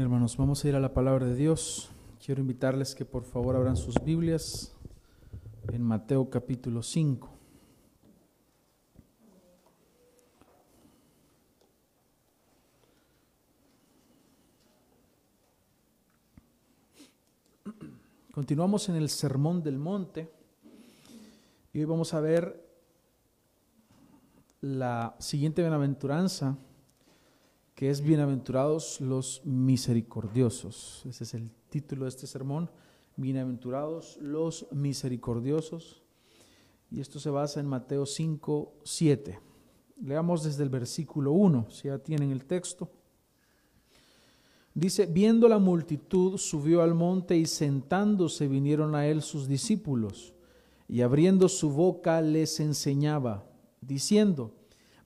Hermanos, vamos a ir a la palabra de Dios. Quiero invitarles que por favor abran sus Biblias en Mateo capítulo 5. Continuamos en el Sermón del Monte y hoy vamos a ver la siguiente bienaventuranza que es Bienaventurados los misericordiosos. Ese es el título de este sermón, Bienaventurados los misericordiosos. Y esto se basa en Mateo 5, 7. Leamos desde el versículo 1, si ya tienen el texto. Dice, viendo la multitud, subió al monte y sentándose vinieron a él sus discípulos, y abriendo su boca les enseñaba, diciendo,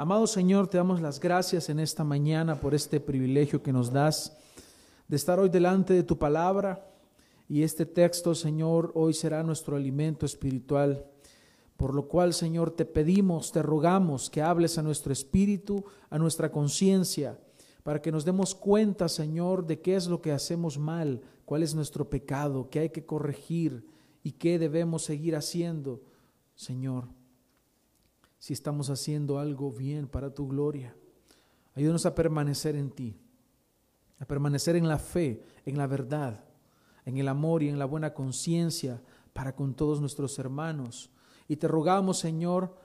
Amado Señor, te damos las gracias en esta mañana por este privilegio que nos das de estar hoy delante de tu palabra. Y este texto, Señor, hoy será nuestro alimento espiritual. Por lo cual, Señor, te pedimos, te rogamos que hables a nuestro espíritu, a nuestra conciencia, para que nos demos cuenta, Señor, de qué es lo que hacemos mal, cuál es nuestro pecado, qué hay que corregir y qué debemos seguir haciendo, Señor si estamos haciendo algo bien para tu gloria. Ayúdanos a permanecer en ti, a permanecer en la fe, en la verdad, en el amor y en la buena conciencia para con todos nuestros hermanos. Y te rogamos, Señor,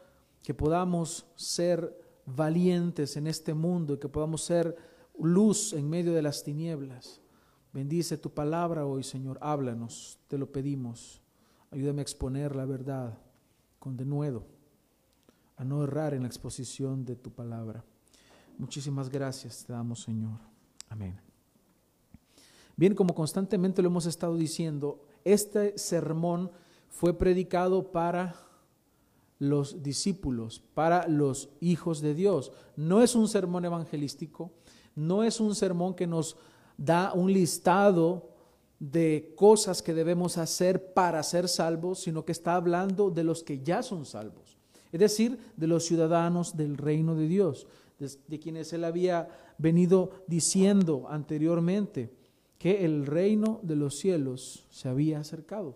que podamos ser valientes en este mundo y que podamos ser luz en medio de las tinieblas. Bendice tu palabra hoy, Señor. Háblanos, te lo pedimos. Ayúdame a exponer la verdad con denuedo a no errar en la exposición de tu palabra. Muchísimas gracias te damos, Señor. Amén. Bien, como constantemente lo hemos estado diciendo, este sermón fue predicado para los discípulos, para los hijos de Dios. No es un sermón evangelístico, no es un sermón que nos da un listado de cosas que debemos hacer para ser salvos, sino que está hablando de los que ya son salvos es decir, de los ciudadanos del reino de Dios, de, quienes él había venido diciendo anteriormente que el reino de los cielos se había acercado.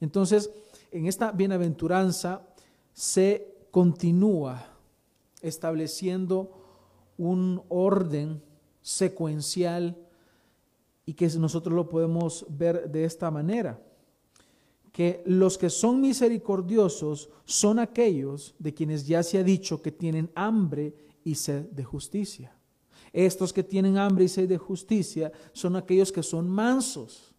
Entonces, en esta bienaventuranza se continúa estableciendo un orden secuencial y que nosotros lo podemos ver de esta manera que los que son misericordiosos son aquellos de quienes ya se ha dicho que tienen hambre y sed de justicia. Estos que tienen hambre y sed de justicia son aquellos que son mansos,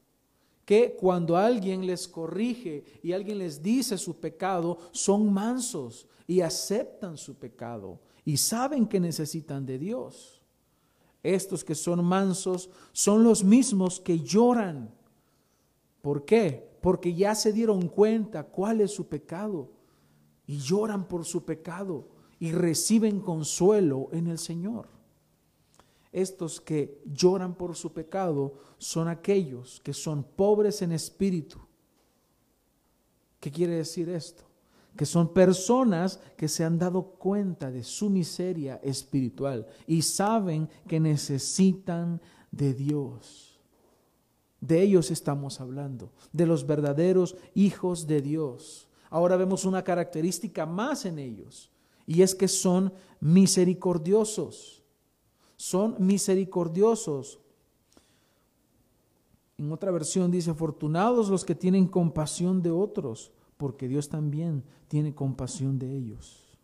que cuando alguien les corrige y alguien les dice su pecado, son mansos y aceptan su pecado y saben que necesitan de Dios. Estos que son mansos son los mismos que lloran. ¿Por qué? porque ya se dieron cuenta cuál es su pecado y lloran por su pecado y reciben consuelo en el Señor. Estos que lloran por su pecado son aquellos que son pobres en espíritu. ¿Qué quiere decir esto? Que son personas que se han dado cuenta de su miseria espiritual y saben que necesitan de Dios. De ellos estamos hablando, de los verdaderos hijos de Dios. Ahora vemos una característica más en ellos, y es que son misericordiosos. Son misericordiosos. En otra versión dice, afortunados los que tienen compasión de otros, porque Dios también tiene compasión de ellos.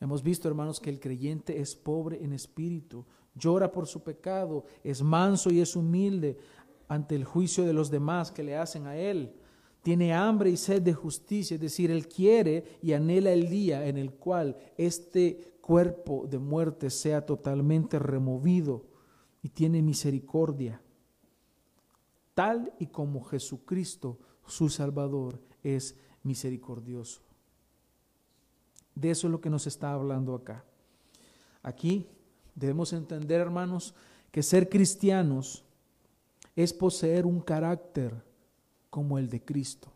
Hemos visto, hermanos, que el creyente es pobre en espíritu, llora por su pecado, es manso y es humilde, ante el juicio de los demás que le hacen a él. Tiene hambre y sed de justicia, es decir, él quiere y anhela el día en el cual este cuerpo de muerte sea totalmente removido y tiene misericordia, tal y como Jesucristo, su Salvador, es misericordioso. De eso es lo que nos está hablando acá. Aquí debemos entender, hermanos, que ser cristianos es poseer un carácter como el de Cristo.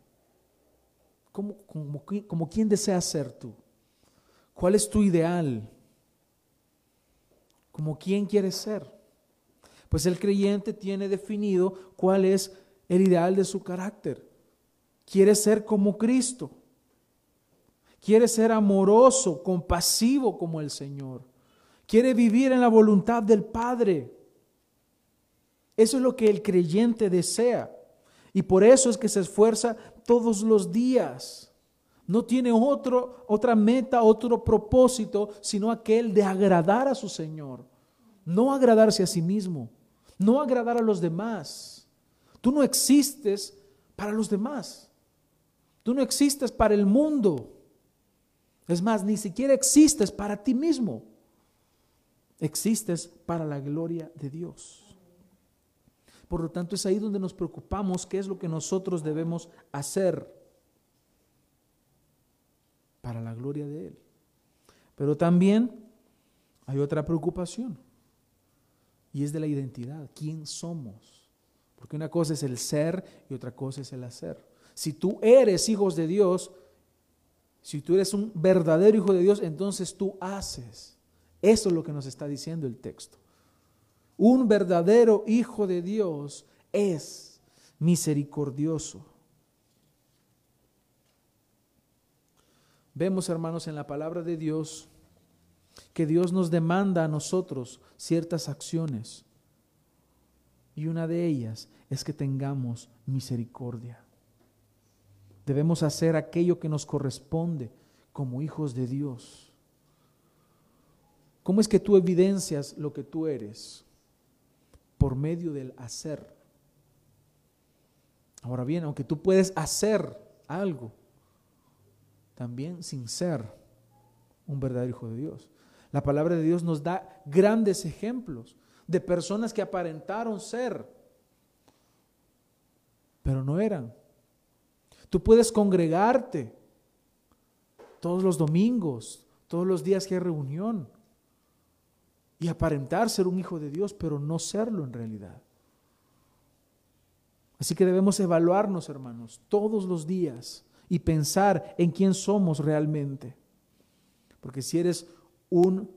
¿Cómo, como, como quién deseas ser tú? ¿Cuál es tu ideal? ¿Como quién quieres ser? Pues el creyente tiene definido cuál es el ideal de su carácter. Quiere ser como Cristo. Quiere ser amoroso, compasivo como el Señor. Quiere vivir en la voluntad del Padre. Eso es lo que el creyente desea. Y por eso es que se esfuerza todos los días. No tiene otro, otra meta, otro propósito, sino aquel de agradar a su Señor. No agradarse a sí mismo, no agradar a los demás. Tú no existes para los demás. Tú no existes para el mundo. Es más, ni siquiera existes para ti mismo. Existes para la gloria de Dios. Por lo tanto, es ahí donde nos preocupamos qué es lo que nosotros debemos hacer para la gloria de Él. Pero también hay otra preocupación y es de la identidad. ¿Quién somos? Porque una cosa es el ser y otra cosa es el hacer. Si tú eres hijos de Dios, si tú eres un verdadero hijo de Dios, entonces tú haces. Eso es lo que nos está diciendo el texto. Un verdadero hijo de Dios es misericordioso. Vemos, hermanos, en la palabra de Dios que Dios nos demanda a nosotros ciertas acciones. Y una de ellas es que tengamos misericordia. Debemos hacer aquello que nos corresponde como hijos de Dios. ¿Cómo es que tú evidencias lo que tú eres? Por medio del hacer. Ahora bien, aunque tú puedes hacer algo, también sin ser un verdadero hijo de Dios. La palabra de Dios nos da grandes ejemplos de personas que aparentaron ser, pero no eran. Tú puedes congregarte todos los domingos, todos los días que hay reunión, y aparentar ser un hijo de Dios, pero no serlo en realidad. Así que debemos evaluarnos, hermanos, todos los días y pensar en quién somos realmente. Porque si eres un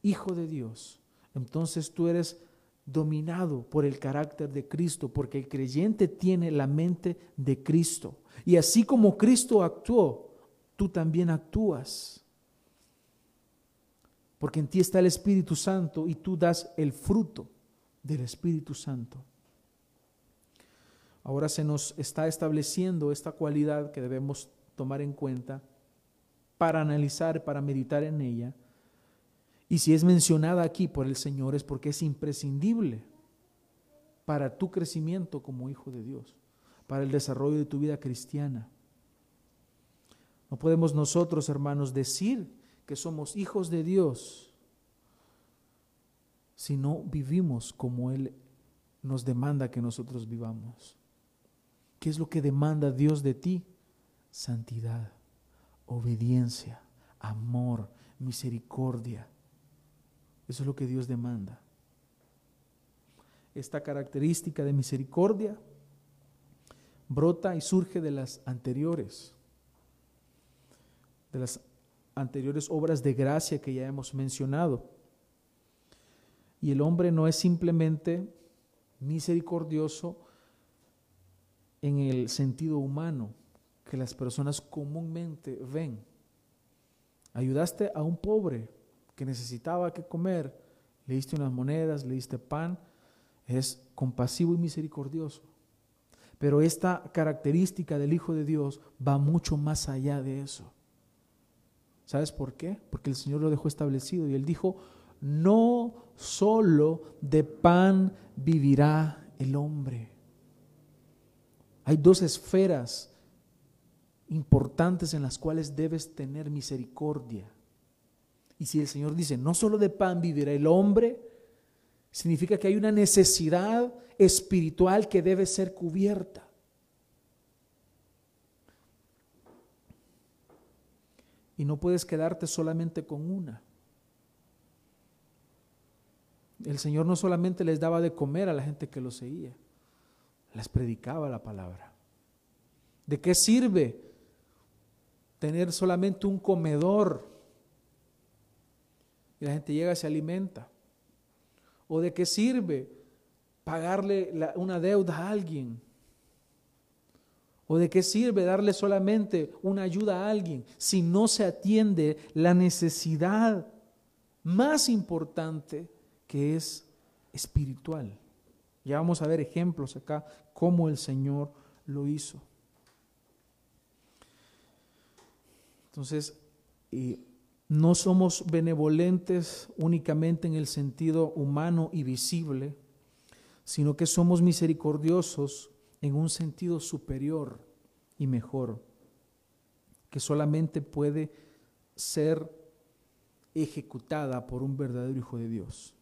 hijo de Dios, entonces tú eres dominado por el carácter de Cristo, porque el creyente tiene la mente de Cristo. Y así como Cristo actuó, tú también actúas porque en ti está el Espíritu Santo y tú das el fruto del Espíritu Santo. Ahora se nos está estableciendo esta cualidad que debemos tomar en cuenta para analizar, para meditar en ella. Y si es mencionada aquí por el Señor es porque es imprescindible para tu crecimiento como hijo de Dios, para el desarrollo de tu vida cristiana. No podemos nosotros, hermanos, decir que somos hijos de Dios si no vivimos como Él nos demanda que nosotros vivamos. ¿Qué es lo que demanda Dios de ti? Santidad, obediencia, amor, misericordia. Eso es lo que Dios demanda. Esta característica de misericordia brota y surge de las anteriores, de las anteriores obras de gracia que ya hemos mencionado. Y el hombre no es simplemente misericordioso en el sentido humano que las personas comúnmente ven. Ayudaste a un pobre que necesitaba que comer, le diste unas monedas, le diste pan, es compasivo y misericordioso. Pero esta característica del Hijo de Dios va mucho más allá de eso. ¿Sabes por qué? Porque el Señor lo dejó establecido y Él dijo, no solo de pan vivirá el hombre. Hay dos esferas importantes en las cuales debes tener misericordia. Y si el Señor dice, no solo de pan vivirá el hombre, Significa que hay una necesidad espiritual que debe ser cubierta. Y no puedes quedarte solamente con una. El Señor no solamente les daba de comer a la gente que lo seguía, les predicaba la palabra. ¿De qué sirve tener solamente un comedor y la gente llega y se alimenta? ¿O de qué sirve pagarle una deuda a alguien? ¿O de qué sirve darle solamente una ayuda a alguien si no se atiende la necesidad más importante que es espiritual? Ya vamos a ver ejemplos acá cómo el Señor lo hizo. Entonces, no somos benevolentes únicamente en el sentido humano y visible, sino que somos misericordiosos en un sentido superior y mejor, que solamente puede ser ejecutada por un verdadero Hijo de Dios.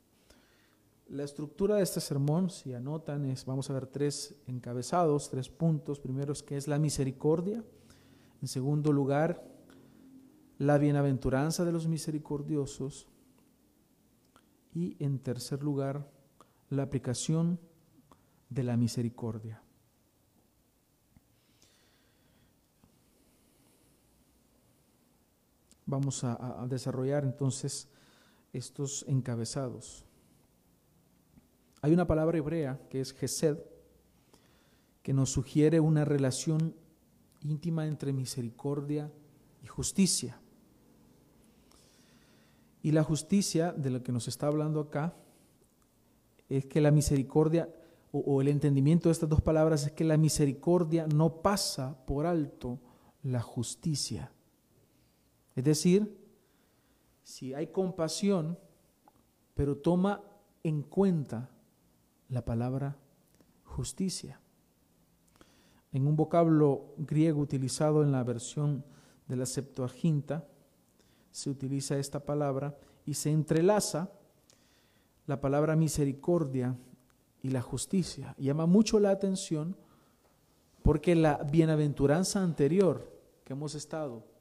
La estructura de este sermón, si anotan, es, vamos a ver tres encabezados, tres puntos. Primero es que es la misericordia. En segundo lugar, la bienaventuranza de los misericordiosos y en tercer lugar la aplicación de la misericordia. Vamos a, desarrollar entonces estos encabezados. Hay una palabra hebrea que es Gesed, que nos sugiere una relación íntima entre misericordia y justicia. Y la justicia de lo que nos está hablando acá es que la misericordia, o, el entendimiento de estas dos palabras es que la misericordia no pasa por alto la justicia. Es decir, si hay compasión, pero toma en cuenta la palabra justicia. En un vocablo griego utilizado en la versión de la Septuaginta, se utiliza esta palabra y se entrelaza la palabra misericordia y la justicia. Llama mucho la atención porque la bienaventuranza anterior que hemos estado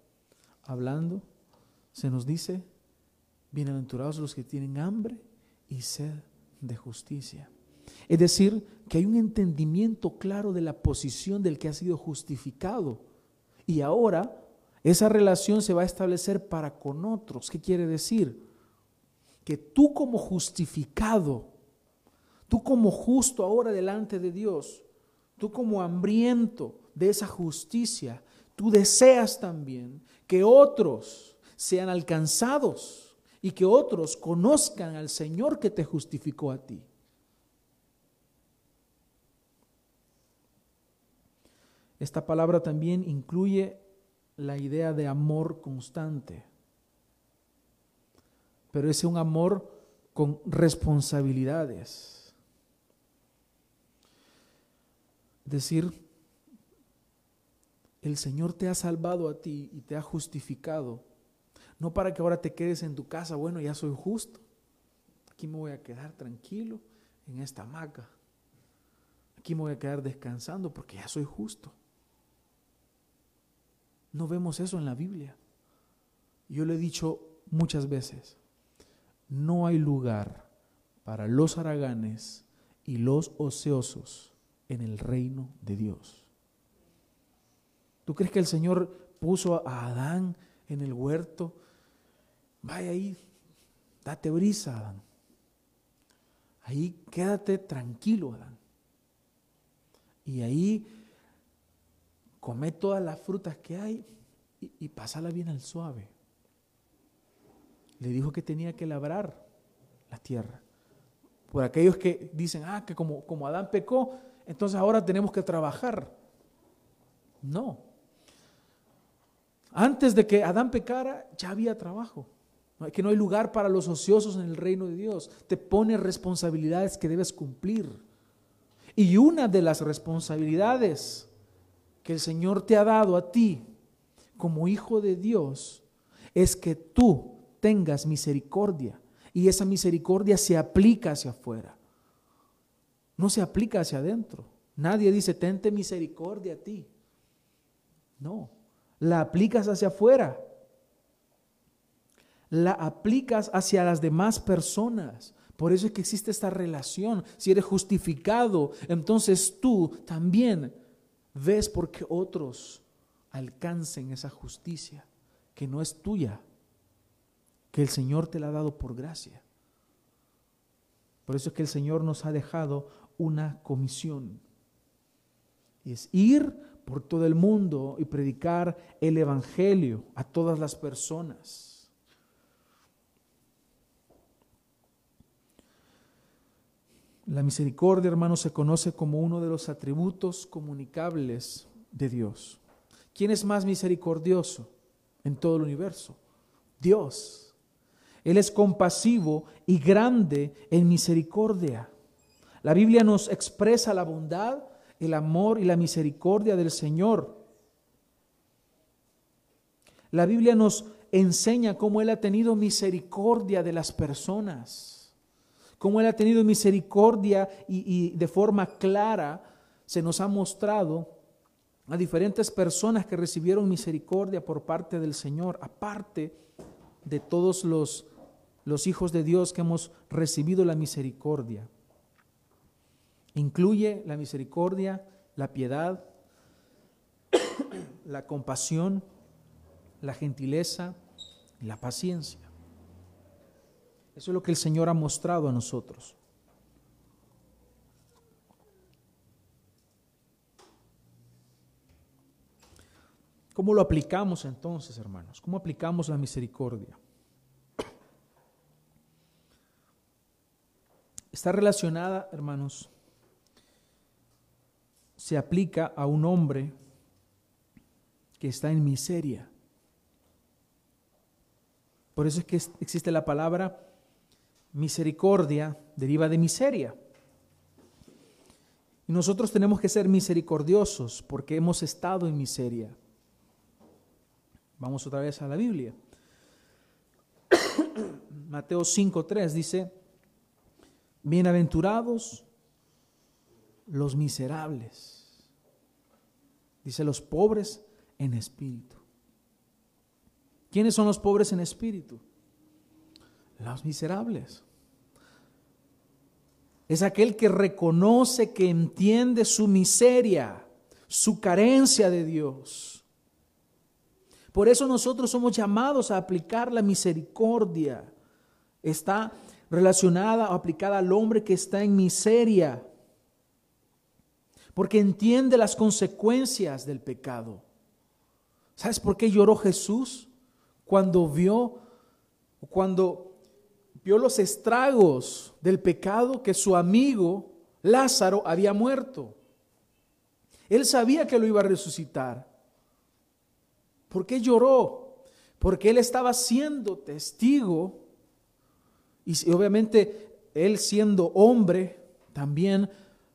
hablando, se nos dice, bienaventurados los que tienen hambre y sed de justicia. Es decir, que hay un entendimiento claro de la posición del que ha sido justificado. Y ahora esa relación se va a establecer para con otros. ¿Qué quiere decir? Que tú como justificado, tú como justo ahora delante de Dios, tú como hambriento de esa justicia, tú deseas también que otros sean alcanzados y que otros conozcan al Señor que te justificó a ti. Esta palabra también incluye la idea de amor constante, pero es un amor con responsabilidades. Es decir, el Señor te ha salvado a ti y te ha justificado, no para que ahora te quedes en tu casa, bueno, ya soy justo, aquí me voy a quedar tranquilo en esta hamaca, aquí me voy a quedar descansando porque ya soy justo. No vemos eso en la Biblia. Yo le he dicho muchas veces, no hay lugar para los haraganes y los ociosos en el reino de Dios. ¿Tú crees que el Señor puso a Adán en el huerto? Vaya ahí, date brisa, Adán. Ahí quédate tranquilo, Adán. Y ahí come todas las frutas que hay y, y pásala bien al suave. Le dijo que tenía que labrar la tierra. Por aquellos que dicen, ah, que como, como Adán pecó, entonces ahora tenemos que trabajar. No. Antes de que Adán pecara, ya había trabajo. Que no hay lugar para los ociosos en el reino de Dios. Te pone responsabilidades que debes cumplir. Y una de las responsabilidades que el Señor te ha dado a ti como hijo de Dios es que tú tengas misericordia Y esa misericordia se aplica hacia afuera. No se aplica hacia adentro. Nadie dice, tente misericordia a ti. No, la aplicas hacia afuera. La aplicas hacia las demás personas. Por eso es que existe esta relación. Si eres justificado, entonces tú también ves por qué otros alcancen esa justicia que no es tuya, que el Señor te la ha dado por gracia. Por eso es que el Señor nos ha dejado una comisión. Y es ir por todo el mundo y predicar el Evangelio a todas las personas. La misericordia, hermanos, se conoce como uno de los atributos comunicables de Dios. ¿Quién es más misericordioso en todo el universo? Dios. Él es compasivo y grande en misericordia. La Biblia nos expresa la bondad, el amor y la misericordia del Señor. La Biblia nos enseña cómo Él ha tenido misericordia de las personas, cómo Él ha tenido misericordia y, de forma clara se nos ha mostrado a diferentes personas que recibieron misericordia por parte del Señor, aparte de todos los, los hijos de Dios que hemos recibido la misericordia. Incluye la misericordia, la piedad, la compasión, la gentileza y la paciencia. Eso es lo que el Señor ha mostrado a nosotros. ¿Cómo lo aplicamos entonces, hermanos? ¿Cómo aplicamos la misericordia? Está relacionada, hermanos, se aplica a un hombre que está en miseria. Por eso es que existe la palabra misericordia, deriva de miseria. Y nosotros tenemos que ser misericordiosos porque hemos estado en miseria. Vamos otra vez a la Biblia. Mateo 5.3 dice, bienaventurados los miserables. Dice los pobres en espíritu. ¿Quiénes son los pobres en espíritu? Los miserables. Es aquel que reconoce, que entiende su miseria, su carencia de Dios. Por eso nosotros somos llamados a aplicar la misericordia. Está relacionada o aplicada al hombre que está en miseria porque entiende las consecuencias del pecado. ¿Sabes por qué lloró Jesús cuando vio cuando vio los estragos del pecado que su amigo Lázaro había muerto? Él sabía que lo iba a resucitar. ¿Por qué lloró? Porque él estaba siendo testigo y obviamente él siendo hombre también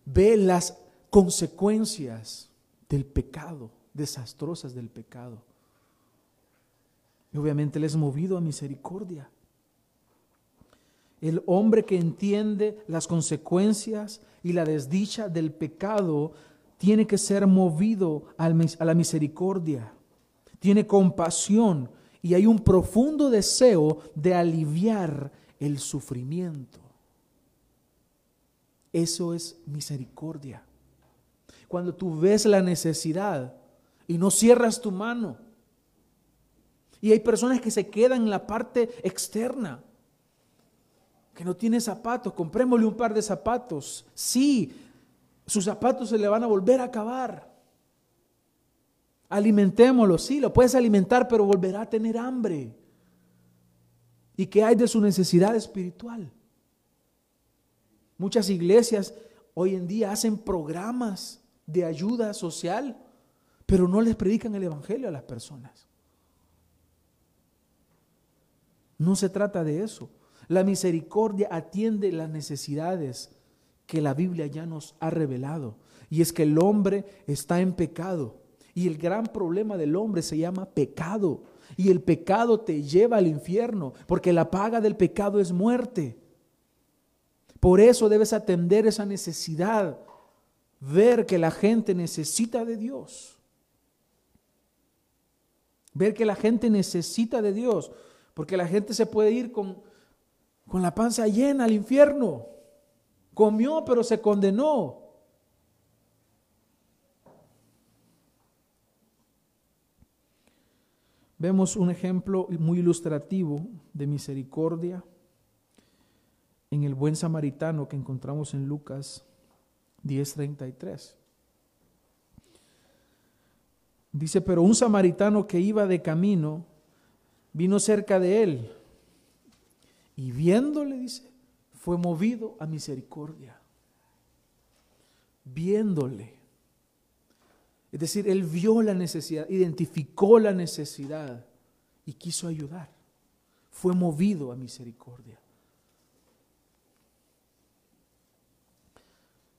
ve las consecuencias del pecado, desastrosas del pecado. Y obviamente Él es movido a misericordia. El hombre que entiende las consecuencias y la desdicha del pecado tiene que ser movido a la misericordia. Tiene compasión y hay un profundo deseo de aliviar el sufrimiento. Eso es misericordia cuando tú ves la necesidad y no cierras tu mano. Y hay personas que se quedan en la parte externa, que no tiene zapatos, comprémosle un par de zapatos. Sí, sus zapatos se le van a volver a acabar. Alimentémoslo, sí, lo puedes alimentar, pero volverá a tener hambre. ¿Y qué hay de su necesidad espiritual? Muchas iglesias hoy en día hacen programas de ayuda social, pero no les predican el Evangelio a las personas. No se trata de eso. La misericordia atiende las necesidades que la Biblia ya nos ha revelado. Y es que el hombre está en pecado. Y el gran problema del hombre se llama pecado. y el pecado te lleva al infierno, porque la paga del pecado es muerte. Por eso debes atender esa necesidad, ver que la gente necesita de Dios. Ver que la gente necesita de Dios, porque la gente se puede ir con, con la panza llena al infierno. Comió, pero se condenó. Vemos un ejemplo muy ilustrativo de misericordia en el buen samaritano que encontramos en Lucas 10:33. Dice, pero un samaritano que iba de camino vino cerca de él y viéndole, dice, fue movido a misericordia. Viéndole. Es decir, él vio la necesidad, identificó la necesidad y quiso ayudar. Fue movido a misericordia.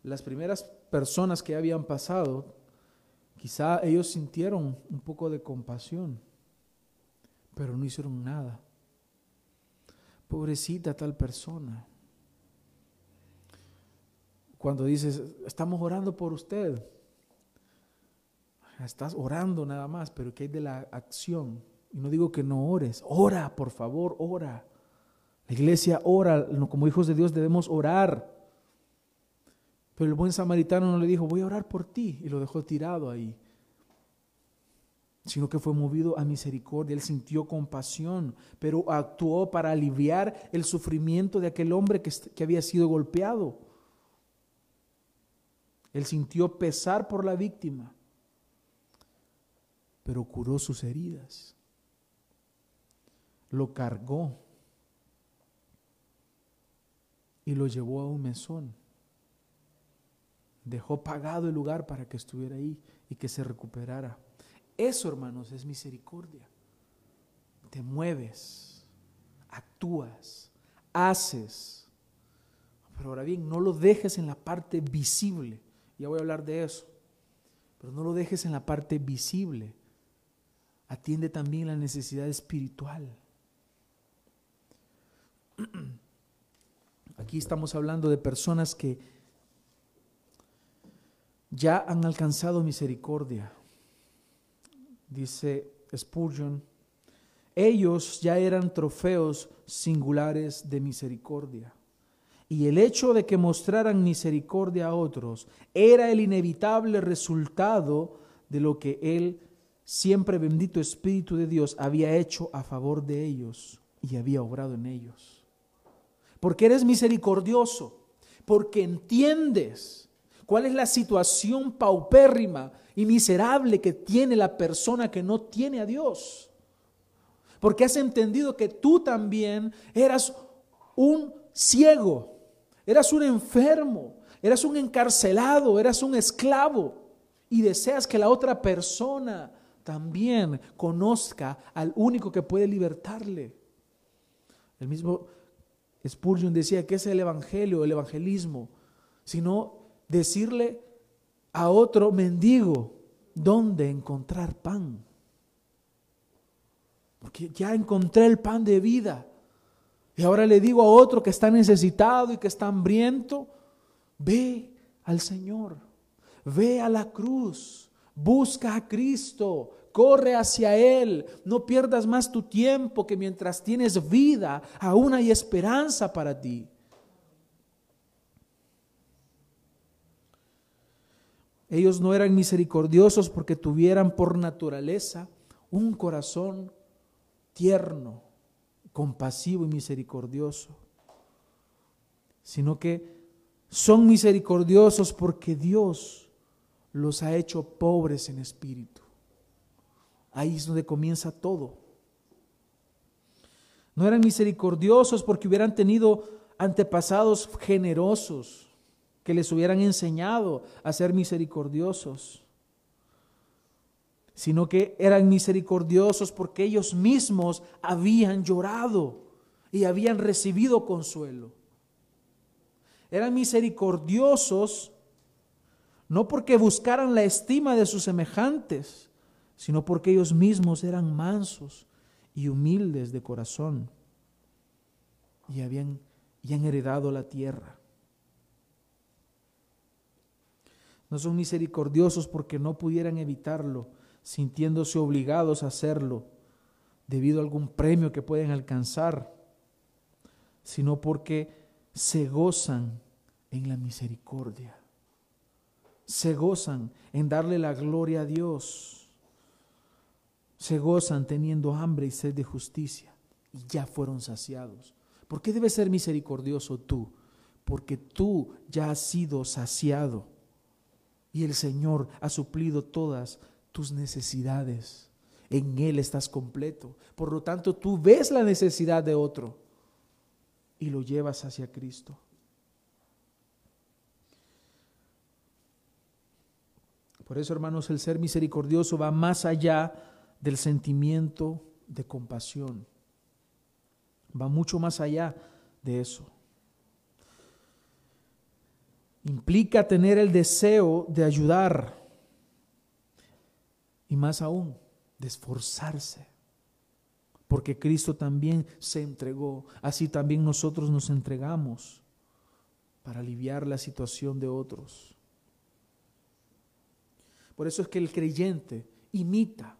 Las primeras personas que habían pasado, quizá ellos sintieron un poco de compasión, pero no hicieron nada. Pobrecita tal persona. Cuando dices, estamos orando por usted, Estás orando nada más, pero ¿qué hay de la acción? Y no digo que no ores, ora, por favor, ora. La iglesia ora, como hijos de Dios debemos orar. Pero el buen samaritano no le dijo, voy a orar por ti, y lo dejó tirado ahí. Sino que fue movido a misericordia, él sintió compasión, pero actuó para aliviar el sufrimiento de aquel hombre que, había sido golpeado. Él sintió pesar por la víctima pero curó sus heridas. Lo cargó y lo llevó a un mesón. Dejó pagado el lugar para que estuviera ahí y que se recuperara. Eso, hermanos, es misericordia. Te mueves, actúas, haces. Pero ahora bien, no lo dejes en la parte visible. Ya voy a hablar de eso. Pero no lo dejes en la parte visible atiende también la necesidad espiritual. Aquí estamos hablando de personas que ya han alcanzado misericordia. Dice Spurgeon, ellos ya eran trofeos singulares de misericordia. Y el hecho de que mostraran misericordia a otros era el inevitable resultado de lo que él siempre bendito Espíritu de Dios había hecho a favor de ellos y había obrado en ellos. Porque eres misericordioso, porque entiendes cuál es la situación paupérrima y miserable que tiene la persona que no tiene a Dios. Porque has entendido que tú también eras un ciego, eras un enfermo, eras un encarcelado, eras un esclavo y deseas que la otra persona también conozca al único que puede libertarle. El mismo Spurgeon decía que es el evangelio, el evangelismo, sino decirle a otro mendigo dónde encontrar pan. Porque ya encontré el pan de vida. Y ahora le digo a otro que está necesitado y que está hambriento, ve al Señor, ve a la cruz, busca a Cristo, corre hacia Él, no pierdas más tu tiempo que mientras tienes vida, aún hay esperanza para ti. Ellos no eran misericordiosos porque tuvieran por naturaleza un corazón tierno, compasivo y misericordioso, sino que son misericordiosos porque Dios los ha hecho pobres en espíritu. Ahí es donde comienza todo. No eran misericordiosos porque hubieran tenido antepasados generosos que les hubieran enseñado a ser misericordiosos, sino que eran misericordiosos porque ellos mismos habían llorado y habían recibido consuelo. Eran misericordiosos no porque buscaran la estima de sus semejantes, sino porque ellos mismos eran mansos y humildes de corazón y habían heredado la tierra. No son misericordiosos porque no pudieran evitarlo, sintiéndose obligados a hacerlo debido a algún premio que pueden alcanzar, sino porque se gozan en la misericordia. Se gozan en darle la gloria a Dios. Se gozan teniendo hambre y sed de justicia y ya fueron saciados. ¿Por qué debes ser misericordioso tú? Porque tú ya has sido saciado y el Señor ha suplido todas tus necesidades. En Él estás completo. Por lo tanto, tú ves la necesidad de otro y lo llevas hacia Cristo. Por eso, hermanos, el ser misericordioso va más allá del sentimiento de compasión. Va mucho más allá de eso. Implica tener el deseo de ayudar y más aún de esforzarse. Porque Cristo también se entregó, así también nosotros nos entregamos para aliviar la situación de otros. Por eso es que el creyente imita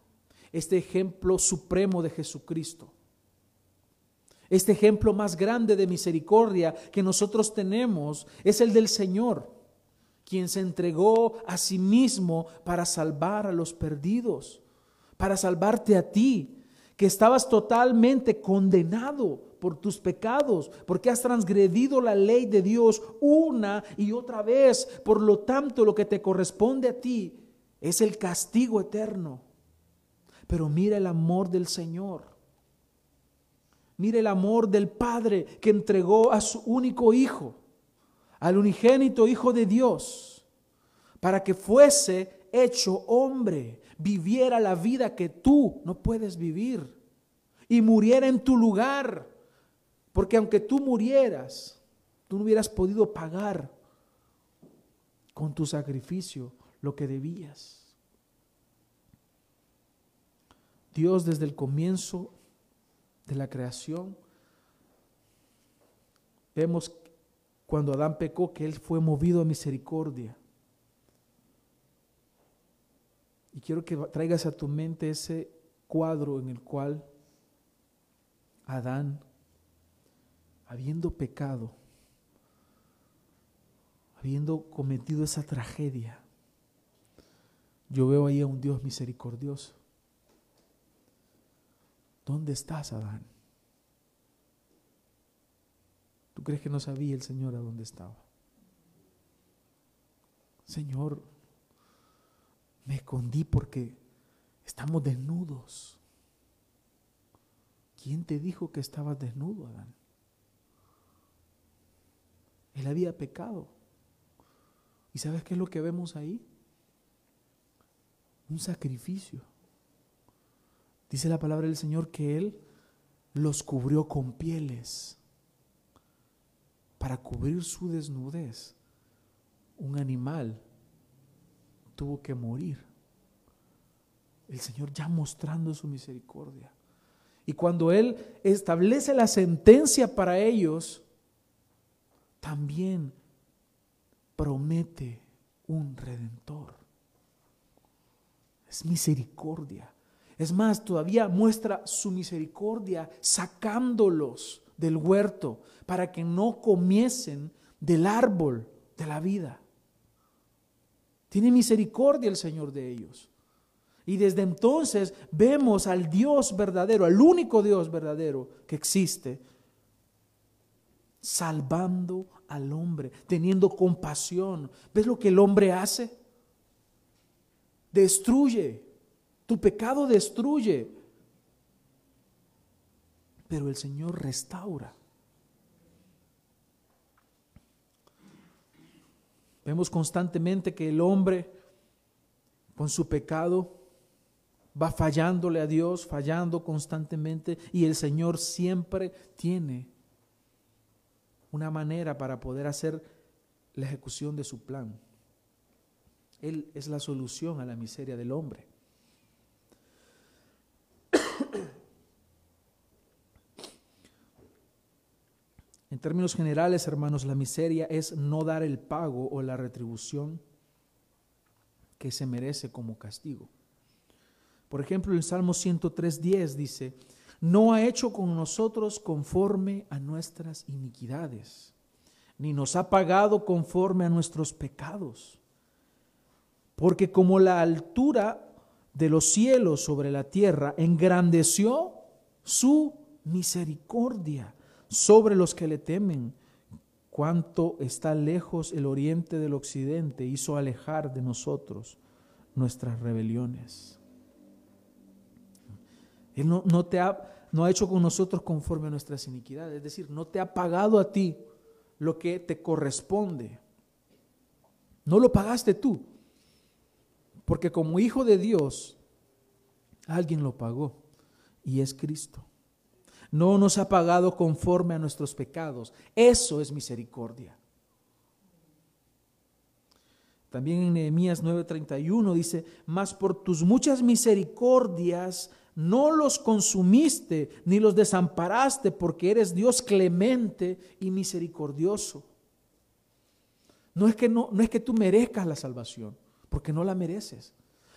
este ejemplo supremo de Jesucristo. Este ejemplo más grande de misericordia que nosotros tenemos es el del Señor, quien se entregó a sí mismo para salvar a los perdidos, para salvarte a ti, que estabas totalmente condenado por tus pecados, porque has transgredido la ley de Dios una y otra vez. Por lo tanto, lo que te corresponde a ti es el castigo eterno. Pero mira el amor del Señor. Mire el amor del Padre que entregó a su único Hijo, al unigénito Hijo de Dios, para que fuese hecho hombre, viviera la vida que tú no puedes vivir y muriera en tu lugar. Porque aunque tú murieras, tú no hubieras podido pagar con tu sacrificio lo que debías. Dios desde el comienzo de la creación, vemos cuando Adán pecó que él fue movido a misericordia. Y quiero que traigas a tu mente ese cuadro en el cual Adán, habiendo pecado, habiendo cometido esa tragedia, yo veo ahí a un Dios misericordioso ¿Dónde estás, Adán? ¿Tú crees que no sabía el Señor a dónde estaba? Señor, me escondí porque estamos desnudos. ¿Quién te dijo que estabas desnudo, Adán? Él había pecado. ¿Y sabes qué es lo que vemos ahí? Un sacrificio. Dice la palabra del Señor que Él los cubrió con pieles para cubrir su desnudez. Un animal tuvo que morir. El Señor ya mostrando su misericordia. Y cuando Él establece la sentencia para ellos, también promete un redentor. Es misericordia. Es más, todavía muestra su misericordia sacándolos del huerto para que no comiesen del árbol de la vida. Tiene misericordia el Señor de ellos. Y desde entonces vemos al Dios verdadero, al único Dios verdadero que existe, salvando al hombre, teniendo compasión. ¿Ves lo que el hombre hace? Destruye tu pecado destruye, pero el Señor restaura. Vemos constantemente que el hombre con su pecado va fallándole a Dios, fallando constantemente, y el Señor siempre tiene una manera para poder hacer la ejecución de su plan. Él es la solución a la miseria del hombre. Términos generales, hermanos, la miseria es no dar el pago o la retribución que se merece como castigo. Por ejemplo, el Salmo 103.10 dice, no ha hecho con nosotros conforme a nuestras iniquidades, ni nos ha pagado conforme a nuestros pecados. Porque como la altura de los cielos sobre la tierra engrandeció su misericordia sobre los que le temen, cuánto está lejos el oriente del occidente, hizo alejar de nosotros nuestras rebeliones. Él no, te ha, no ha hecho con nosotros conforme a nuestras iniquidades, es decir, no te ha pagado a ti lo que te corresponde. No lo pagaste tú, porque como hijo de Dios, alguien lo pagó y es Cristo. No nos ha pagado conforme a nuestros pecados. Eso es misericordia. También en Nehemías 9:31 dice, mas por tus muchas misericordias no los consumiste ni los desamparaste porque eres Dios clemente y misericordioso. No es que no, no es que tú merezcas la salvación, porque no la mereces.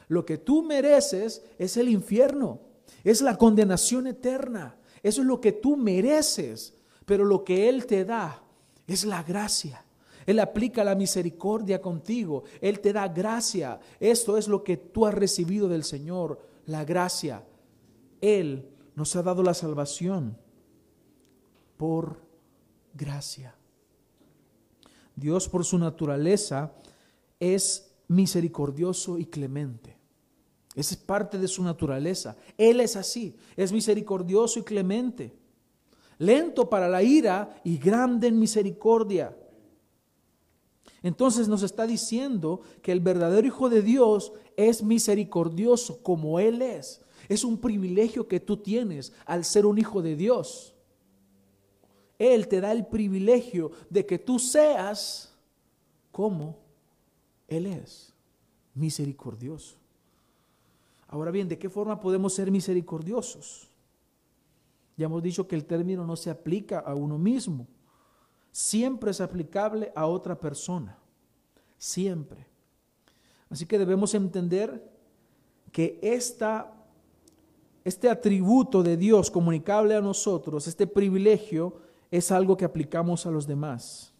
Lo que tú mereces es el infierno, es la condenación eterna. Eso es lo que tú mereces, pero lo que Él te da es la gracia. Él aplica la misericordia contigo. Él te da gracia. Esto es lo que tú has recibido del Señor, la gracia. Él nos ha dado la salvación por gracia. Dios por su naturaleza es misericordioso y clemente. Esa es parte de su naturaleza. Él es así, es misericordioso y clemente, lento para la ira y grande en misericordia. Entonces nos está diciendo que el verdadero Hijo de Dios es misericordioso como Él es. Es un privilegio que tú tienes al ser un hijo de Dios. Él te da el privilegio de que tú seas como Él es, misericordioso. Ahora bien, ¿de qué forma podemos ser misericordiosos? Ya hemos dicho que el término no se aplica a uno mismo, siempre es aplicable a otra persona, siempre. Así que debemos entender que esta este atributo de Dios comunicable a nosotros, este privilegio, es algo que aplicamos a los demás.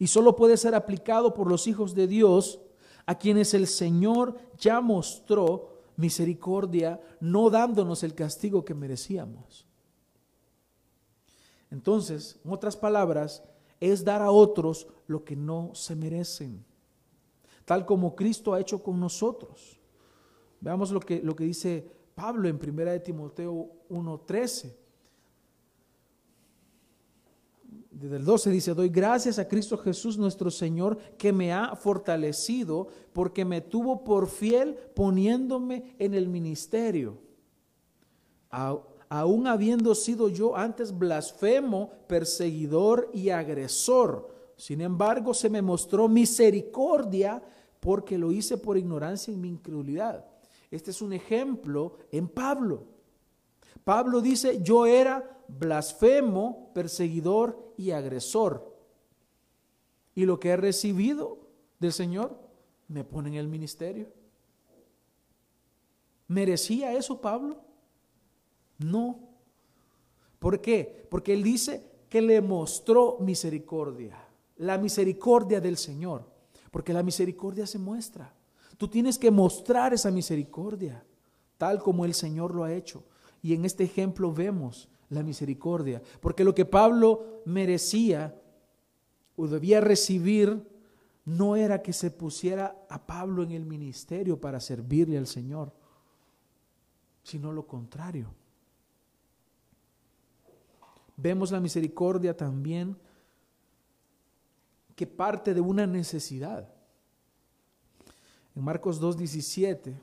Y solo puede ser aplicado por los hijos de Dios a quienes el Señor ya mostró misericordia, no dándonos el castigo que merecíamos. Entonces, en otras palabras, es dar a otros lo que no se merecen, tal como Cristo ha hecho con nosotros. Veamos lo que, lo que dice Pablo en 1 de Timoteo 1:13. Desde el 12 dice, doy gracias a Cristo Jesús nuestro Señor que me ha fortalecido porque me tuvo por fiel poniéndome en el ministerio. aún habiendo sido yo antes blasfemo, perseguidor y agresor. Sin embargo, se me mostró misericordia porque lo hice por ignorancia y mi incredulidad. Este es un ejemplo en Pablo. Pablo dice, yo era blasfemo, perseguidor y agresor. Y lo que he recibido del Señor me pone en el ministerio. ¿Merecía eso Pablo? No. ¿Por qué? Porque él dice que le mostró misericordia, la misericordia del Señor, porque la misericordia se muestra. Tú tienes que mostrar esa misericordia, tal como el Señor lo ha hecho. Y en este ejemplo vemos la misericordia, porque lo que Pablo merecía o debía recibir no era que se pusiera a Pablo en el ministerio para servirle al Señor, sino lo contrario. Vemos la misericordia también que parte de una necesidad. En Marcos 2.17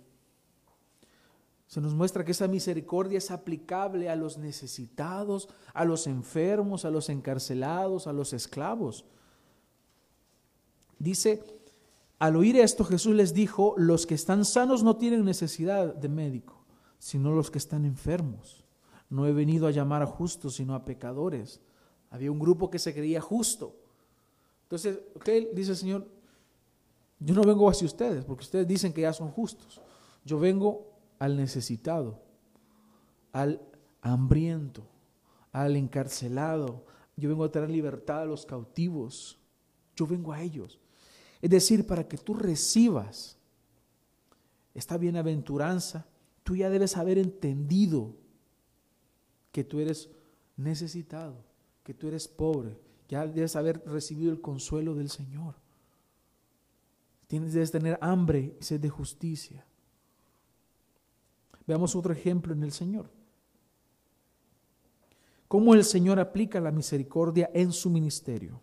se nos muestra que esa misericordia es aplicable a los necesitados, a los enfermos, a los encarcelados, a los esclavos. Dice, al oír esto Jesús les dijo, los que están sanos no tienen necesidad de médico, sino los que están enfermos. No he venido a llamar a justos, sino a pecadores, Había un grupo que se creía justo. Entonces, okay, dice el Señor, yo no vengo hacia ustedes, porque ustedes dicen que ya son justos. Yo vengo al necesitado, al hambriento, al encarcelado. Yo vengo a traer libertad a los cautivos. Yo vengo a ellos. Es decir, para que tú recibas esta bienaventuranza, tú ya debes haber entendido que tú eres necesitado, que tú eres pobre, ya debes haber recibido el consuelo del Señor. Tienes, debes tener hambre y sed de justicia. Veamos otro ejemplo en el Señor. Cómo el Señor aplica la misericordia en su ministerio.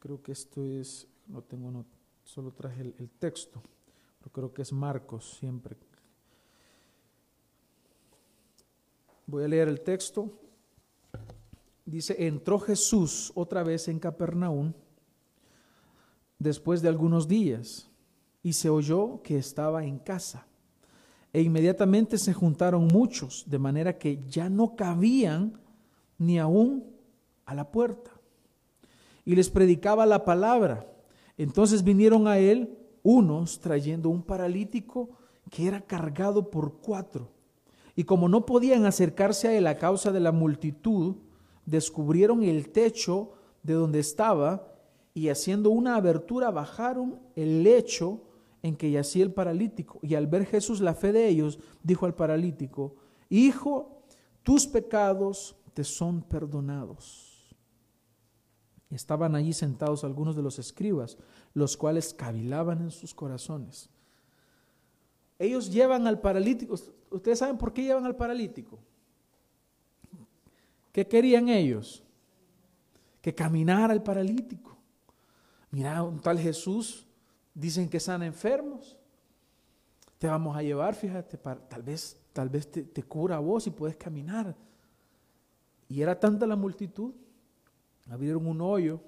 Creo que esto es, no tengo, no, solo traje el, el texto, pero creo que es Marcos siempre. Voy a leer el texto. Dice, entró Jesús otra vez en Capernaum después de algunos días y se oyó que estaba en casa. E inmediatamente se juntaron muchos, de manera que ya no cabían ni aún a la puerta y les predicaba la palabra. Entonces vinieron a él unos trayendo un paralítico que era cargado por cuatro. Y como no podían acercarse a él a causa de la multitud, descubrieron el techo de donde estaba y haciendo una abertura bajaron el lecho en que yacía el paralítico. Y al ver Jesús la fe de ellos, dijo al paralítico, Hijo, tus pecados te son perdonados. Estaban allí sentados algunos de los escribas, los cuales cavilaban en sus corazones. Ellos llevan al paralítico. ¿Ustedes saben por qué llevan al paralítico? ¿Qué querían ellos? Que caminara el paralítico. Mira, un tal Jesús, dicen que sana enfermos. Te vamos a llevar, fíjate, tal vez, tal vez te, te cura a vos y puedes caminar. Y era tanta la multitud abrieron un hoyo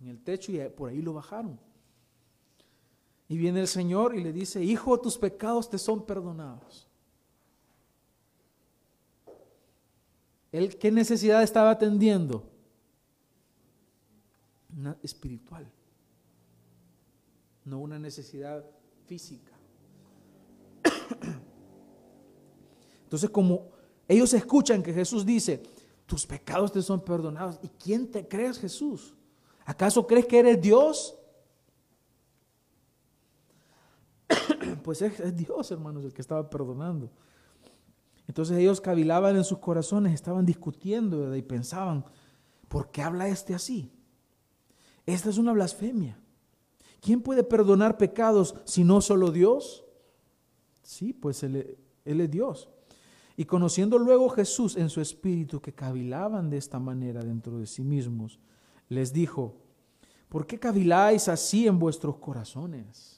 en el techo y por ahí lo bajaron. Y viene el Señor y le dice, hijo, tus pecados te son perdonados. ¿Él qué necesidad estaba atendiendo? Espiritual, no una necesidad física. Entonces, como ellos escuchan que Jesús dice, tus pecados te son perdonados. ¿Y quién te crees, Jesús? ¿Acaso crees que eres Dios? pues es, Dios, hermanos, el que estaba perdonando. Entonces ellos cavilaban en sus corazones, estaban discutiendo y pensaban, ¿por qué habla este así? Esta es una blasfemia. ¿Quién puede perdonar pecados si no solo Dios? Sí, pues él es Dios. Y conociendo luego Jesús en su espíritu que cavilaban de esta manera dentro de sí mismos, les dijo, ¿por qué caviláis así en vuestros corazones?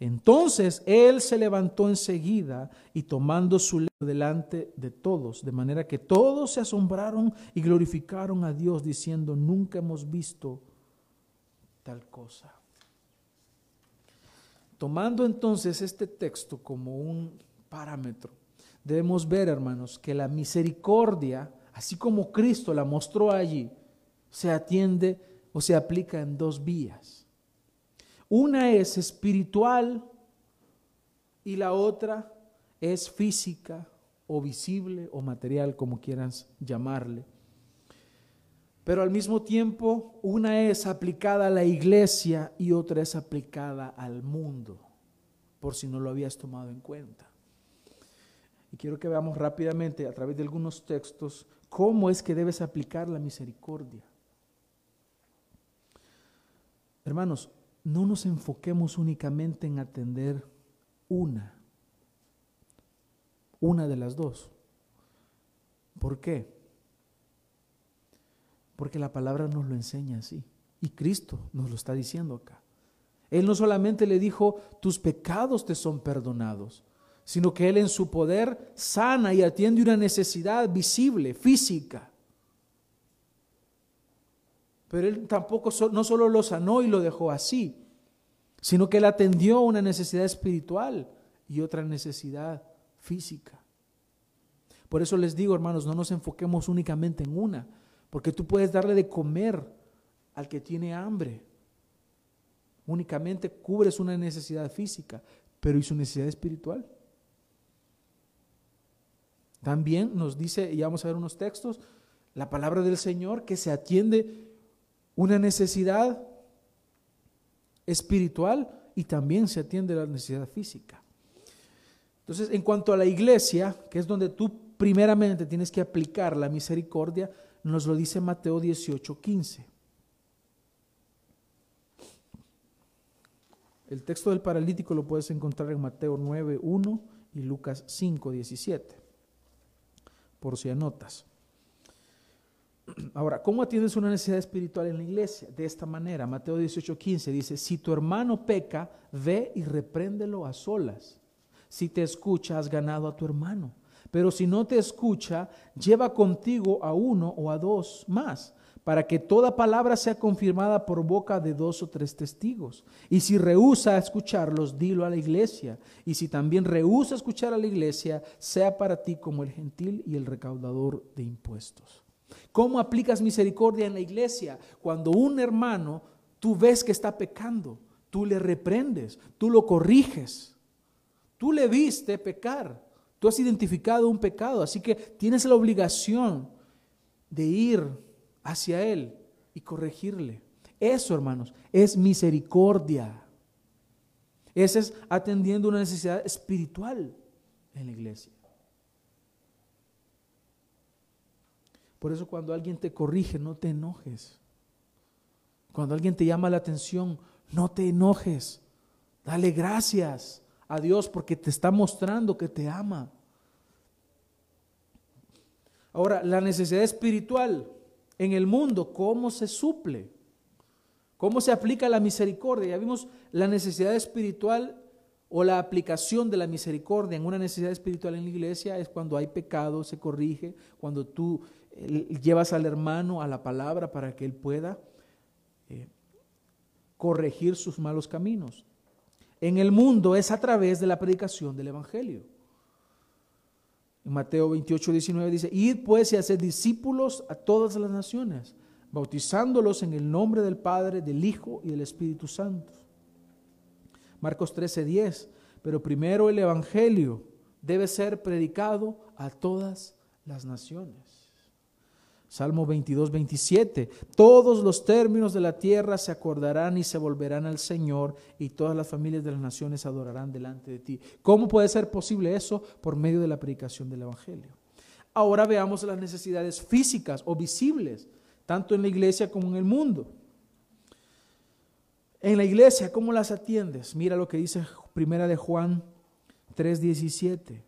Entonces él se levantó enseguida y tomando su lecho delante de todos, de manera que todos se asombraron y glorificaron a Dios diciendo, nunca hemos visto tal cosa. Tomando entonces este texto como un parámetro, debemos ver, hermanos, que la misericordia así como Cristo la mostró allí, se atiende o se aplica en dos vías. Una es espiritual y la otra es física o visible o material, como quieras llamarle. Pero al mismo tiempo, una es aplicada a la iglesia y otra es aplicada al mundo, por si no lo habías tomado en cuenta. Y quiero que veamos rápidamente a través de algunos textos cómo es que debes aplicar la misericordia. Hermanos, no nos enfoquemos únicamente en atender una, una de las dos. ¿Por qué? Porque la palabra nos lo enseña así. Y Cristo nos lo está diciendo acá. Él no solamente le dijo, tus pecados te son perdonados, sino que Él en su poder sana y atiende una necesidad visible, física. Pero Él tampoco no solo lo sanó y lo dejó así, sino que Él atendió una necesidad espiritual y otra necesidad física. Por eso les digo, hermanos, no nos enfoquemos únicamente en una, porque tú puedes darle de comer al que tiene hambre. Únicamente cubres una necesidad física, pero ¿y su necesidad espiritual? También nos dice, y vamos a ver unos textos, la palabra del Señor que se atiende una necesidad espiritual y también se atiende la necesidad física. Entonces, en cuanto a la iglesia, que es donde tú primeramente tienes que aplicar la misericordia, nos lo dice Mateo 18, 15. El texto del paralítico lo puedes encontrar en Mateo 9, 1 y Lucas 5, 17, por si anotas. Ahora, ¿cómo atiendes una necesidad espiritual en la iglesia? De esta manera, Mateo 18, 15 dice, si tu hermano peca, ve y repréndelo a solas. Si te escucha, has ganado a tu hermano. Pero si no te escucha, lleva contigo a uno o a dos más, para que toda palabra sea confirmada por boca de dos o tres testigos. Y si rehúsa escucharlos, dilo a la iglesia. Y si también rehúsa escuchar a la iglesia, sea para ti como el gentil y el recaudador de impuestos. ¿Cómo aplicas misericordia en la iglesia? Cuando un hermano, tú ves que está pecando, tú le reprendes, tú lo corriges, tú le viste pecar Tú has identificado un pecado, así que tienes la obligación de ir hacia Él y corregirle. Eso, hermanos, es misericordia. Ese es atendiendo una necesidad espiritual en la iglesia. Por eso cuando alguien te corrige, no te enojes. Cuando alguien te llama la atención, no te enojes. Dale gracias a Dios porque te está mostrando que te ama. Ahora, la necesidad espiritual en el mundo, ¿cómo se suple? ¿Cómo se aplica la misericordia? Ya vimos la necesidad espiritual o la aplicación de la misericordia en una necesidad espiritual en la iglesia es cuando hay pecado, se corrige, cuando tú llevas al hermano a la palabra para que él pueda eh, corregir sus malos caminos en el mundo es a través de la predicación del Evangelio. En Mateo 28, 19 dice, id pues y haced discípulos a todas las naciones, bautizándolos en el nombre del Padre, del Hijo y del Espíritu Santo. Marcos 13, 10, pero primero el Evangelio debe ser predicado a todas las naciones. Salmo 22, 27. Todos los términos de la tierra se acordarán y se volverán al Señor y todas las familias de las naciones adorarán delante de ti. ¿Cómo puede ser posible eso? Por medio de la predicación del Evangelio. Ahora veamos las necesidades físicas o visibles, tanto en la iglesia como en el mundo. En la iglesia, ¿cómo las atiendes? Mira lo que dice Primera de Juan 3, 17.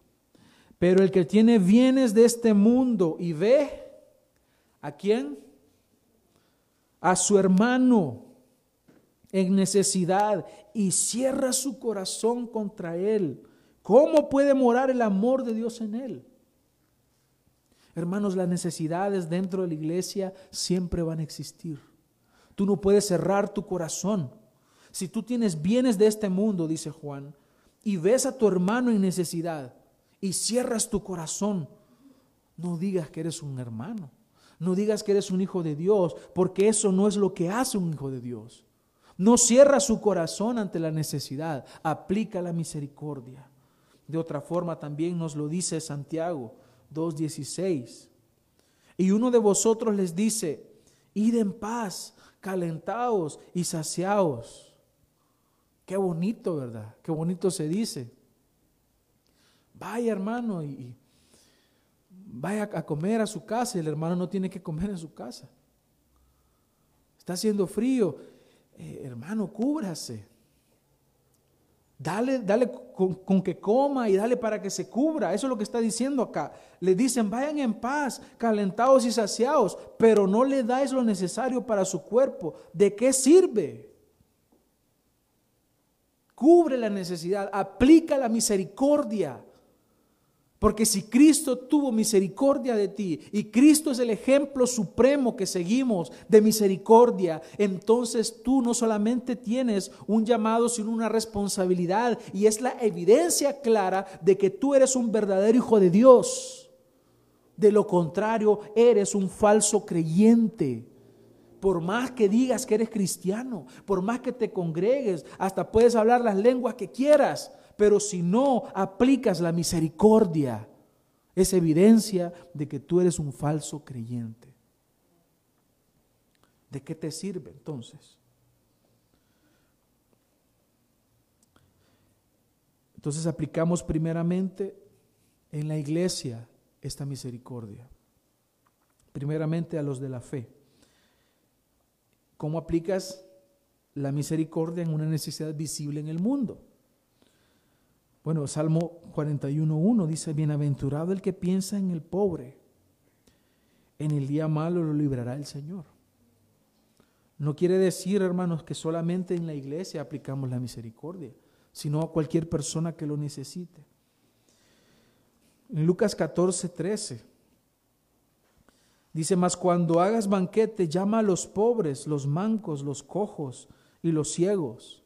Pero el que tiene bienes de este mundo y ve ¿A quién? A su hermano en necesidad y cierra su corazón contra él. ¿Cómo puede morar el amor de Dios en él? Hermanos, las necesidades dentro de la iglesia siempre van a existir. Tú no puedes cerrar tu corazón. Si tú tienes bienes de este mundo, dice Juan, y ves a tu hermano en necesidad y cierras tu corazón, no digas que eres un hermano. No digas que eres un hijo de Dios, porque eso no es lo que hace un hijo de Dios. No cierra su corazón ante la necesidad, aplica la misericordia. De otra forma también nos lo dice Santiago 2.16. Y uno de vosotros les dice, id en paz, calentaos y saciaos. Qué bonito, ¿verdad? Qué bonito se dice. Vaya hermano y, vaya a comer a su casa y el hermano no tiene que comer en su casa. Está haciendo frío, eh, hermano, cúbrase. Dale, dale con, que coma y dale para que se cubra. Eso es lo que está diciendo acá. Le dicen, vayan en paz, calentados y saciados, pero no le dais lo necesario para su cuerpo. ¿De qué sirve? Cubre la necesidad, aplica la misericordia. Porque si Cristo tuvo misericordia de ti y Cristo es el ejemplo supremo que seguimos de misericordia, entonces tú no solamente tienes un llamado, sino una responsabilidad y es la evidencia clara de que tú eres un verdadero hijo de Dios. De lo contrario, eres un falso creyente. Por más que digas que eres cristiano, por más que te congregues, hasta puedes hablar las lenguas que quieras, pero si no aplicas la misericordia, es evidencia de que tú eres un falso creyente. ¿De qué te sirve entonces? Entonces aplicamos primeramente en la iglesia esta misericordia. Primeramente a los de la fe. ¿Cómo aplicas la misericordia en una necesidad visible en el mundo? Bueno, Salmo 41.1 dice, bienaventurado el que piensa en el pobre, en el día malo lo librará el Señor. No quiere decir, hermanos, que solamente en la iglesia aplicamos la misericordia, sino a cualquier persona que lo necesite. En Lucas 14.13 dice, mas cuando hagas banquete, llama a los pobres, los mancos, los cojos y los ciegos,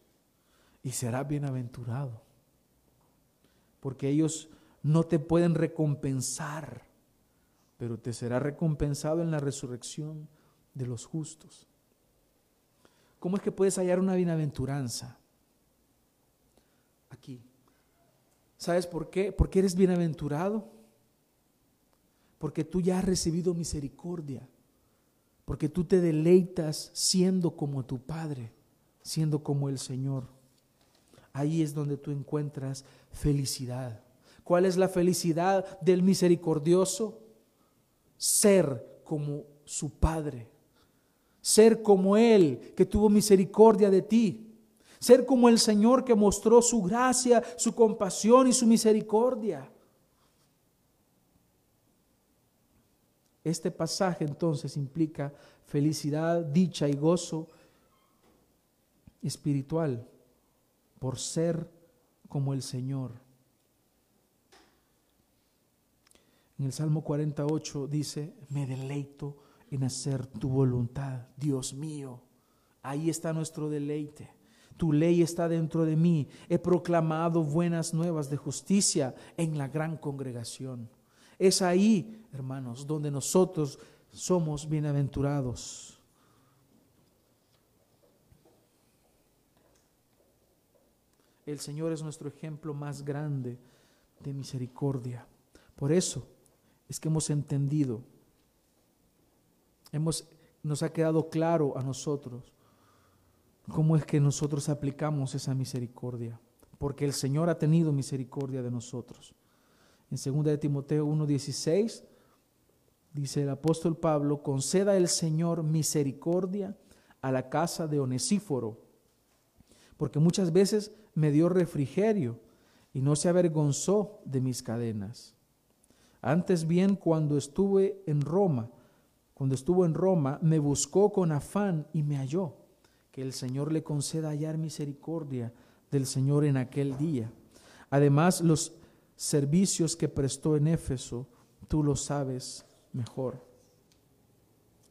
y será bienaventurado porque ellos no te pueden recompensar, pero te será recompensado en la resurrección de los justos. ¿Cómo es que puedes hallar una bienaventuranza? Aquí. ¿Sabes por qué? Porque eres bienaventurado. Porque tú ya has recibido misericordia. Porque tú te deleitas siendo como tu Padre, siendo como el Señor. Ahí es donde tú encuentras felicidad. ¿Cuál es la felicidad del misericordioso? Ser como su Padre. Ser como Él que tuvo misericordia de ti. Ser como el Señor que mostró su gracia, su compasión y su misericordia. Este pasaje entonces implica felicidad, dicha y gozo espiritual por ser como el Señor. En el Salmo 48 dice, me deleito en hacer tu voluntad, Dios mío. Ahí está nuestro deleite. Tu ley está dentro de mí. He proclamado buenas nuevas de justicia en la gran congregación. Es ahí, hermanos, donde nosotros somos bienaventurados. El Señor es nuestro ejemplo más grande de misericordia. Por eso es que hemos entendido, hemos, nos ha quedado claro a nosotros cómo es que nosotros aplicamos esa misericordia. Porque el Señor ha tenido misericordia de nosotros. En 2 de Timoteo 1:16 dice el apóstol Pablo, conceda el Señor misericordia a la casa de Onesíforo, porque muchas veces me dio refrigerio y no se avergonzó de mis cadenas. Antes bien, cuando estuve en Roma, cuando estuvo en Roma, me buscó con afán y me halló. Que el Señor le conceda hallar misericordia del Señor en aquel día. Además, los servicios que prestó en Éfeso, tú lo sabes mejor.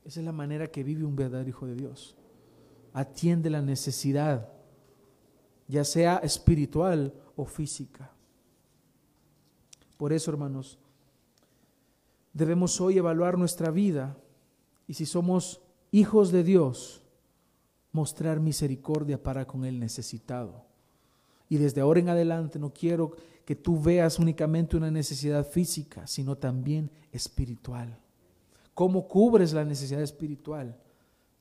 Esa es la manera que vive un verdadero hijo de Dios. Atiende la necesidad ya sea espiritual o física. Por eso, hermanos, debemos hoy evaluar nuestra vida y si somos hijos de Dios, mostrar misericordia para con el necesitado. Y desde ahora en adelante no quiero que tú veas únicamente una necesidad física, sino también espiritual. ¿Cómo cubres la necesidad espiritual?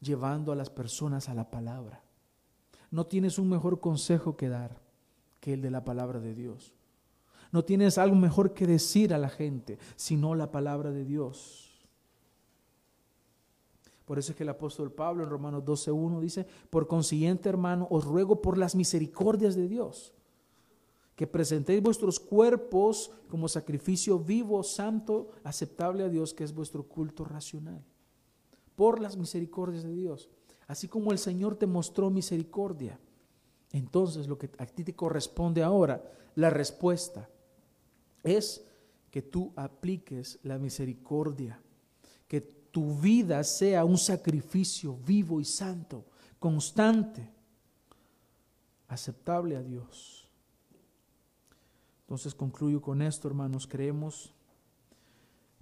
Llevando a las personas a la palabra no tienes un mejor consejo que dar que el de la palabra de Dios. No tienes algo mejor que decir a la gente, sino la palabra de Dios. Por eso es que el apóstol Pablo en Romanos 12.1 dice, por consiguiente hermano, os ruego por las misericordias de Dios. que presentéis vuestros cuerpos como sacrificio vivo, santo, aceptable a Dios, que es vuestro culto racional, por las misericordias de Dios. Así como el Señor te mostró misericordia, entonces lo que a ti te corresponde ahora, la respuesta, es que tú apliques la misericordia, que tu vida sea un sacrificio vivo y santo, constante, aceptable a Dios. Entonces concluyo con esto, hermanos, creemos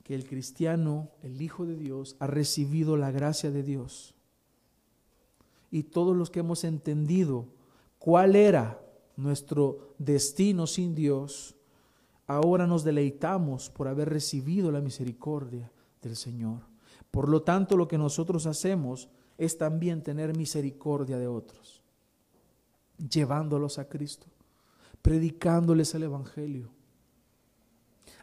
que el cristiano, el Hijo de Dios, ha recibido la gracia de Dios. Y todos los que hemos entendido cuál era nuestro destino sin Dios, ahora nos deleitamos por haber recibido la misericordia del Señor. Por lo tanto, lo que nosotros hacemos es también tener misericordia de otros, llevándolos a Cristo, predicándoles el Evangelio,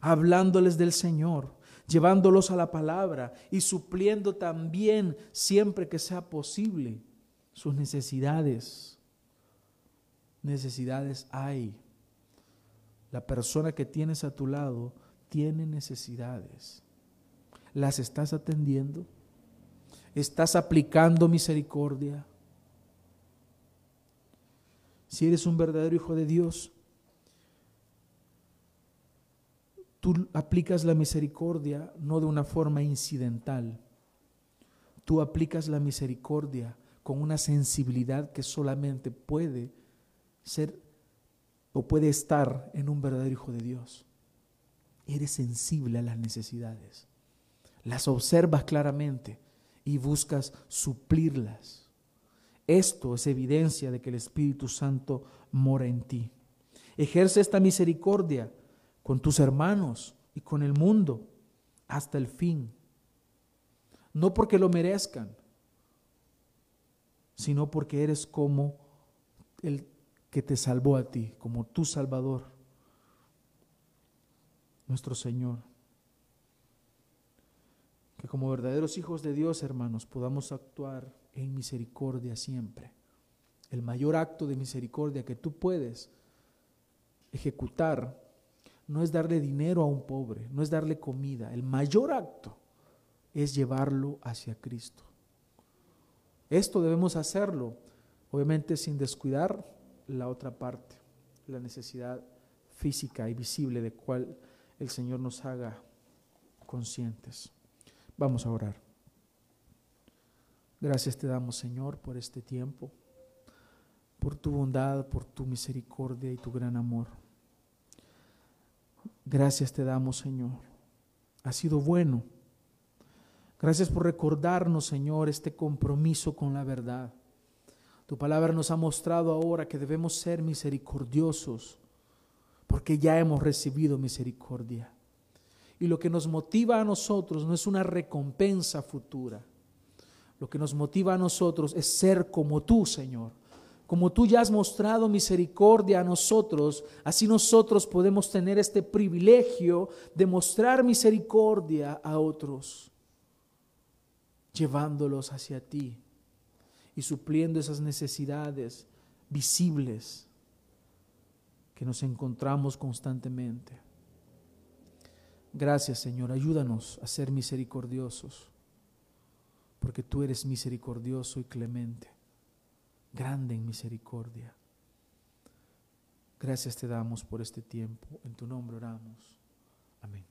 hablándoles del Señor, llevándolos a la palabra y supliendo también, siempre que sea posible, sus necesidades. Necesidades hay. La persona que tienes a tu lado tiene necesidades. ¿Las estás atendiendo? ¿Estás aplicando misericordia? Si eres un verdadero hijo de Dios, tú aplicas la misericordia no de una forma incidental. Tú aplicas la misericordia con una sensibilidad que solamente puede ser o puede estar en un verdadero hijo de Dios. Eres sensible a las necesidades, las observas claramente y buscas suplirlas. Esto es evidencia de que el Espíritu Santo mora en ti. Ejerce esta misericordia con tus hermanos y con el mundo hasta el fin. No porque lo merezcan, sino porque eres como el que te salvó a ti, como tu Salvador, nuestro Señor. Que como verdaderos hijos de Dios, hermanos, podamos actuar en misericordia siempre. El mayor acto de misericordia que tú puedes ejecutar no es darle dinero a un pobre, no es darle comida. El mayor acto es llevarlo hacia Cristo. Esto debemos hacerlo, obviamente sin descuidar la otra parte, la necesidad física y visible de cual el Señor nos haga conscientes. Vamos a orar. Gracias te damos, Señor, por este tiempo, por tu bondad, por tu misericordia y tu gran amor. Gracias te damos, Señor. Ha sido bueno. Gracias por recordarnos, Señor, este compromiso con la verdad. Tu palabra nos ha mostrado ahora que debemos ser misericordiosos porque ya hemos recibido misericordia. Y lo que nos motiva a nosotros no es una recompensa futura. Lo que nos motiva a nosotros es ser como tú, Señor. Como tú ya has mostrado misericordia a nosotros, así nosotros podemos tener este privilegio de mostrar misericordia a otros, llevándolos hacia ti y supliendo esas necesidades visibles que nos encontramos constantemente. Gracias Señor, ayúdanos a ser misericordiosos, porque tú eres misericordioso y clemente, grande en misericordia. Gracias te damos por este tiempo, en tu nombre oramos. Amén.